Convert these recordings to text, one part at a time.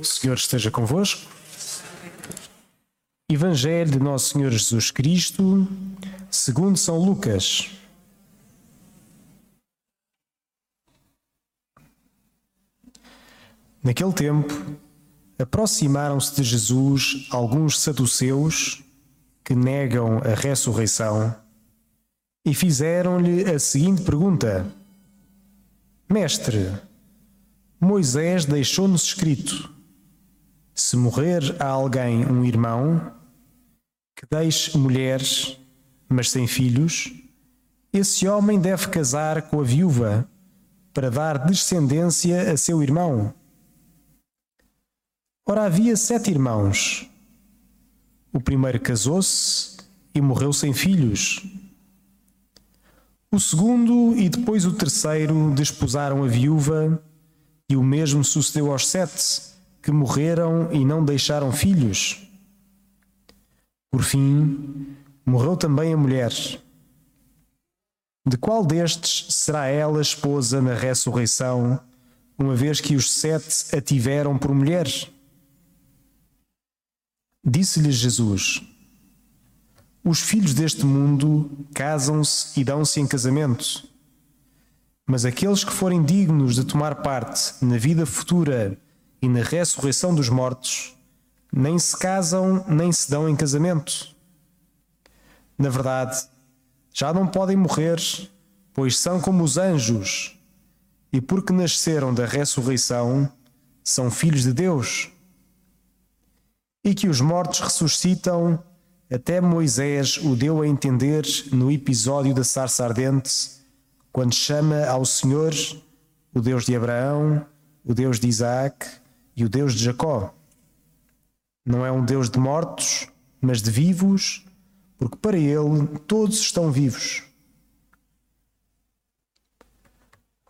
O Senhor esteja convosco. Evangelho de Nosso Senhor Jesus Cristo, segundo São Lucas. Naquele tempo, aproximaram-se de Jesus alguns saduceus que negam a ressurreição e fizeram-lhe a seguinte pergunta: Mestre, Moisés deixou-nos escrito: se morrer a alguém um irmão, que deixe mulheres, mas sem filhos, esse homem deve casar com a viúva para dar descendência a seu irmão. Ora, havia sete irmãos. O primeiro casou-se e morreu sem filhos. O segundo e depois o terceiro desposaram a viúva, e o mesmo sucedeu aos sete que morreram e não deixaram filhos. Por fim, morreu também a mulher. De qual destes será ela esposa na ressurreição, uma vez que os sete a tiveram por mulher? Disse-lhe Jesus: Os filhos deste mundo casam-se e dão-se em casamento. Mas aqueles que forem dignos de tomar parte na vida futura e na ressurreição dos mortos, nem se casam nem se dão em casamento. Na verdade, já não podem morrer, pois são como os anjos, e porque nasceram da ressurreição, são filhos de Deus. E que os mortos ressuscitam, até Moisés o deu a entender no episódio da sarça ardente, quando chama ao Senhor o Deus de Abraão, o Deus de Isaac e o Deus de Jacó. Não é um Deus de mortos, mas de vivos, porque para ele todos estão vivos.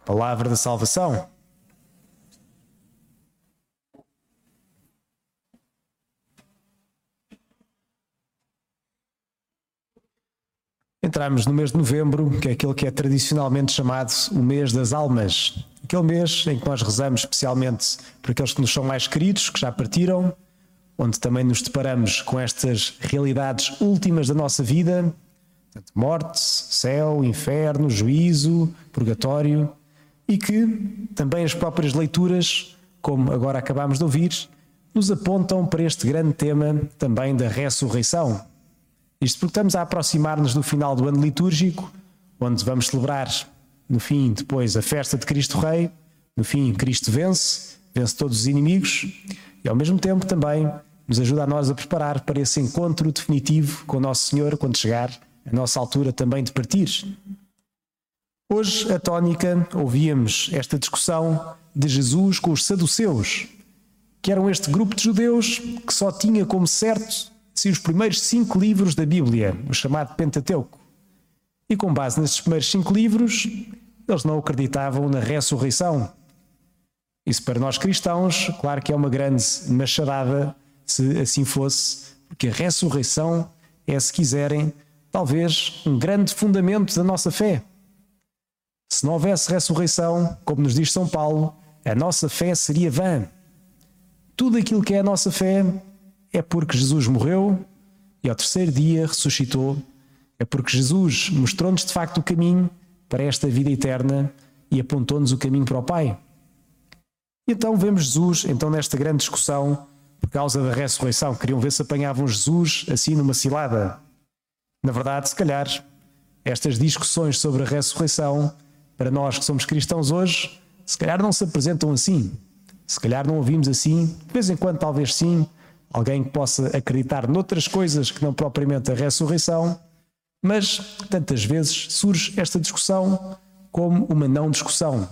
Palavra da salvação. Entramos no mês de novembro, que é aquele que é tradicionalmente chamado o mês das almas. Aquele mês em que nós rezamos especialmente por aqueles que nos são mais queridos, que já partiram, onde também nos deparamos com estas realidades últimas da nossa vida, morte, céu, inferno, juízo, purgatório, e que também as próprias leituras, como agora acabamos de ouvir, nos apontam para este grande tema também da ressurreição. Isto porque estamos a aproximar-nos do final do ano litúrgico, onde vamos celebrar, no fim, depois, a festa de Cristo Rei. No fim, Cristo vence, vence todos os inimigos e, ao mesmo tempo, também nos ajuda a nós a preparar para esse encontro definitivo com o Nosso Senhor quando chegar a nossa altura também de partir. Hoje, a tónica, ouvíamos esta discussão de Jesus com os saduceus, que eram este grupo de judeus que só tinha como certo se os primeiros cinco livros da Bíblia, o chamado Pentateuco. E com base nestes primeiros cinco livros, eles não acreditavam na ressurreição. Isso para nós cristãos, claro que é uma grande machadada, se assim fosse, porque a ressurreição é, se quiserem, talvez um grande fundamento da nossa fé. Se não houvesse ressurreição, como nos diz São Paulo, a nossa fé seria vã. Tudo aquilo que é a nossa fé é porque Jesus morreu e ao terceiro dia ressuscitou. É porque Jesus mostrou-nos de facto o caminho para esta vida eterna e apontou-nos o caminho para o Pai. E então vemos Jesus, então nesta grande discussão, por causa da ressurreição, queriam ver se apanhavam Jesus assim numa cilada. Na verdade, se calhar, estas discussões sobre a ressurreição, para nós que somos cristãos hoje, se calhar não se apresentam assim. Se calhar não ouvimos assim, de vez em quando talvez sim, alguém que possa acreditar noutras coisas que não propriamente a ressurreição, mas tantas vezes surge esta discussão como uma não discussão.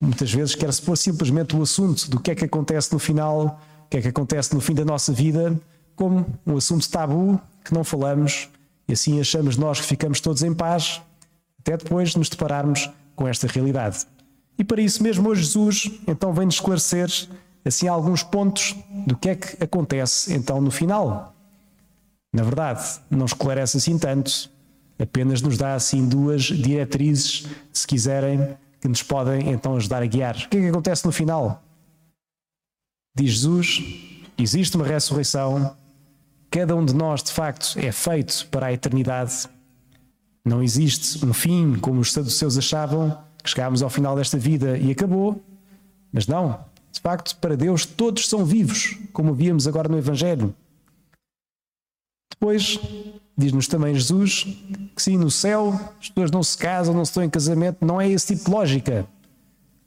Muitas vezes quer-se pôr simplesmente o assunto do que é que acontece no final, o que é que acontece no fim da nossa vida, como um assunto tabu que não falamos e assim achamos nós que ficamos todos em paz, até depois nos depararmos com esta realidade. E para isso mesmo hoje Jesus então vem-nos esclarecer assim alguns pontos do que é que acontece então no final. Na verdade, não esclarece assim tanto, apenas nos dá assim duas diretrizes, se quiserem, que nos podem então ajudar a guiar. O que é que acontece no final? Diz Jesus: existe uma ressurreição, cada um de nós, de facto, é feito para a eternidade. Não existe um fim, como os saduceus achavam, que chegámos ao final desta vida e acabou. Mas não, de facto, para Deus todos são vivos, como víamos agora no Evangelho. Depois, diz-nos também Jesus que sim, no céu as pessoas não se casam, não se estão em casamento, não é esse tipo de lógica.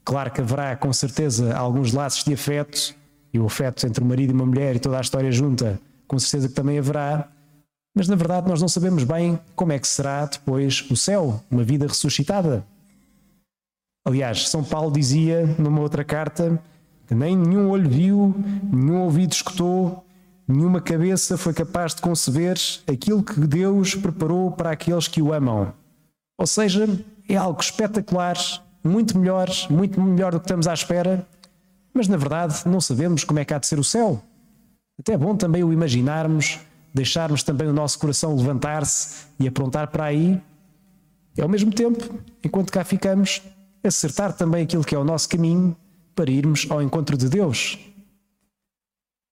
Claro que haverá com certeza alguns laços de afeto, e o afeto entre o marido e uma mulher e toda a história junta, com certeza que também haverá, mas na verdade nós não sabemos bem como é que será depois o céu, uma vida ressuscitada. Aliás, São Paulo dizia numa outra carta que nem nenhum olho viu, nenhum ouvido escutou, nenhuma cabeça foi capaz de conceber aquilo que Deus preparou para aqueles que o amam. Ou seja, é algo espetacular, muito melhor, muito melhor do que estamos à espera, mas na verdade não sabemos como é que há de ser o céu. Até é bom também o imaginarmos, deixarmos também o nosso coração levantar-se e aprontar para aí. E ao mesmo tempo, enquanto cá ficamos, acertar também aquilo que é o nosso caminho para irmos ao encontro de Deus.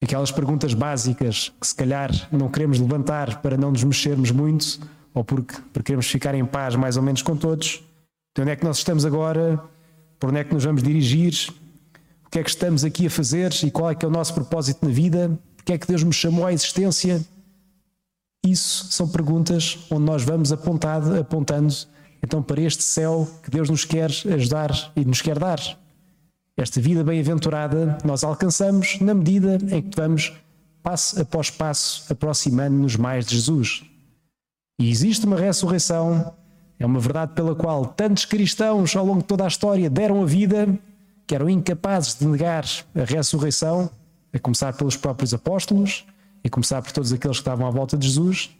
Aquelas perguntas básicas que se calhar não queremos levantar para não nos mexermos muito ou porque, porque queremos ficar em paz mais ou menos com todos. De onde é que nós estamos agora? Por onde é que nos vamos dirigir? O que é que estamos aqui a fazer e qual é que é o nosso propósito na vida? Porque é que Deus nos chamou à existência? Isso são perguntas onde nós vamos apontado, apontando então para este céu que Deus nos quer ajudar e nos quer dar. Esta vida bem-aventurada nós alcançamos na medida em que vamos, passo após passo, aproximando-nos mais de Jesus. E existe uma ressurreição, é uma verdade pela qual tantos cristãos ao longo de toda a história deram a vida, que eram incapazes de negar a ressurreição, a começar pelos próprios apóstolos, e começar por todos aqueles que estavam à volta de Jesus.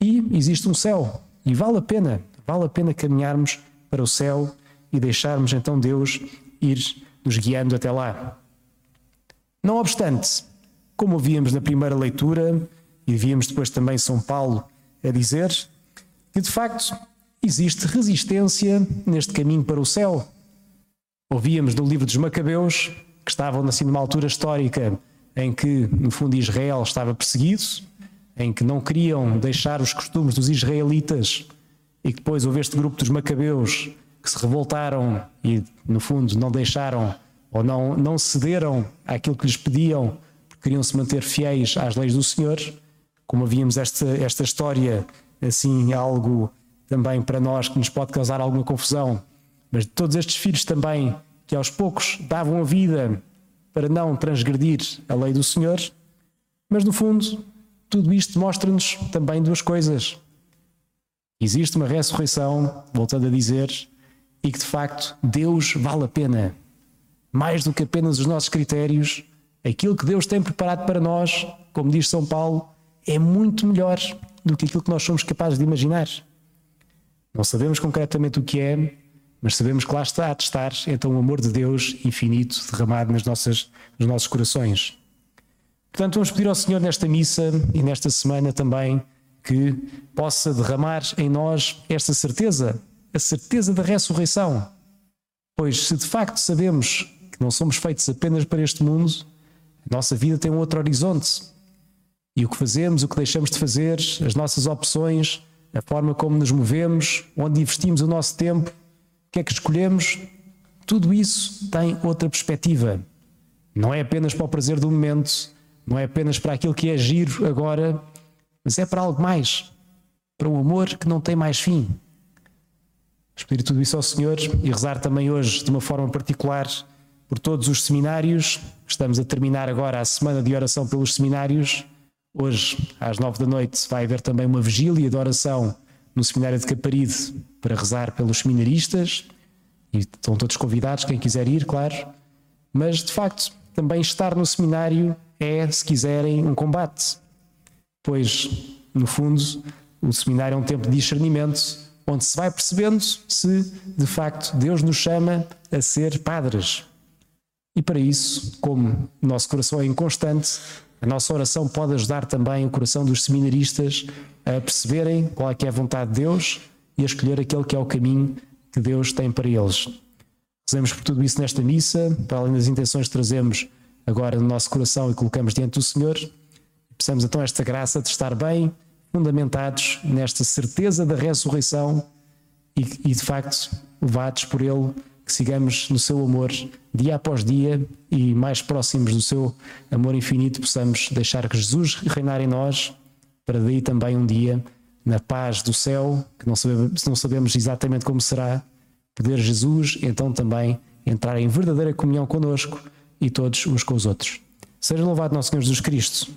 E existe um céu, e vale a pena, vale a pena caminharmos para o céu e deixarmos então Deus ir nos guiando até lá. Não obstante, como víamos na primeira leitura, e víamos depois também São Paulo a dizer, que de facto existe resistência neste caminho para o céu. Ouvíamos no livro dos Macabeus, que estavam assim numa altura histórica em que, no fundo, Israel estava perseguido, em que não queriam deixar os costumes dos israelitas, e que depois houve este grupo dos Macabeus que se revoltaram e, no fundo, não deixaram ou não, não cederam àquilo que lhes pediam, porque queriam se manter fiéis às leis do Senhor. Como havíamos esta, esta história, assim, algo também para nós que nos pode causar alguma confusão, mas todos estes filhos também, que aos poucos davam a vida para não transgredir a lei do Senhor, mas no fundo, tudo isto mostra-nos também duas coisas. Existe uma ressurreição, voltando a dizer, e que de facto Deus vale a pena. Mais do que apenas os nossos critérios, aquilo que Deus tem preparado para nós, como diz São Paulo, é muito melhor do que aquilo que nós somos capazes de imaginar. Não sabemos concretamente o que é, mas sabemos que lá está a testar então o amor de Deus infinito derramado nas nossas, nos nossos corações. Portanto, vamos pedir ao Senhor nesta missa e nesta semana também que possa derramar em nós esta certeza a certeza da ressurreição. Pois se de facto sabemos que não somos feitos apenas para este mundo, a nossa vida tem um outro horizonte. E o que fazemos, o que deixamos de fazer, as nossas opções, a forma como nos movemos, onde investimos o nosso tempo, o que é que escolhemos, tudo isso tem outra perspectiva. Não é apenas para o prazer do momento, não é apenas para aquilo que é giro agora, mas é para algo mais, para um amor que não tem mais fim pedir tudo isso ao Senhor e rezar também hoje de uma forma particular por todos os seminários. Estamos a terminar agora a semana de oração pelos seminários. Hoje, às nove da noite, vai haver também uma vigília de oração no seminário de Caparide para rezar pelos seminaristas. E estão todos convidados, quem quiser ir, claro. Mas, de facto, também estar no seminário é, se quiserem, um combate. Pois, no fundo, o seminário é um tempo de discernimento onde se vai percebendo se de facto Deus nos chama a ser padres. E para isso, como o nosso coração é inconstante, a nossa oração pode ajudar também o coração dos seminaristas a perceberem qual é que é a vontade de Deus e a escolher aquele que é o caminho que Deus tem para eles. Rezemos por tudo isso nesta missa, para além das intenções que trazemos agora no nosso coração e colocamos diante do Senhor. Precisamos então esta graça de estar bem fundamentados nesta certeza da ressurreição e, e de facto levados por Ele, que sigamos no seu amor dia após dia e mais próximos do seu amor infinito, possamos deixar que Jesus reinar em nós, para daí também um dia, na paz do céu, que não sabemos, não sabemos exatamente como será, poder Jesus então também entrar em verdadeira comunhão conosco e todos uns com os outros. Seja louvado nosso Senhor Jesus Cristo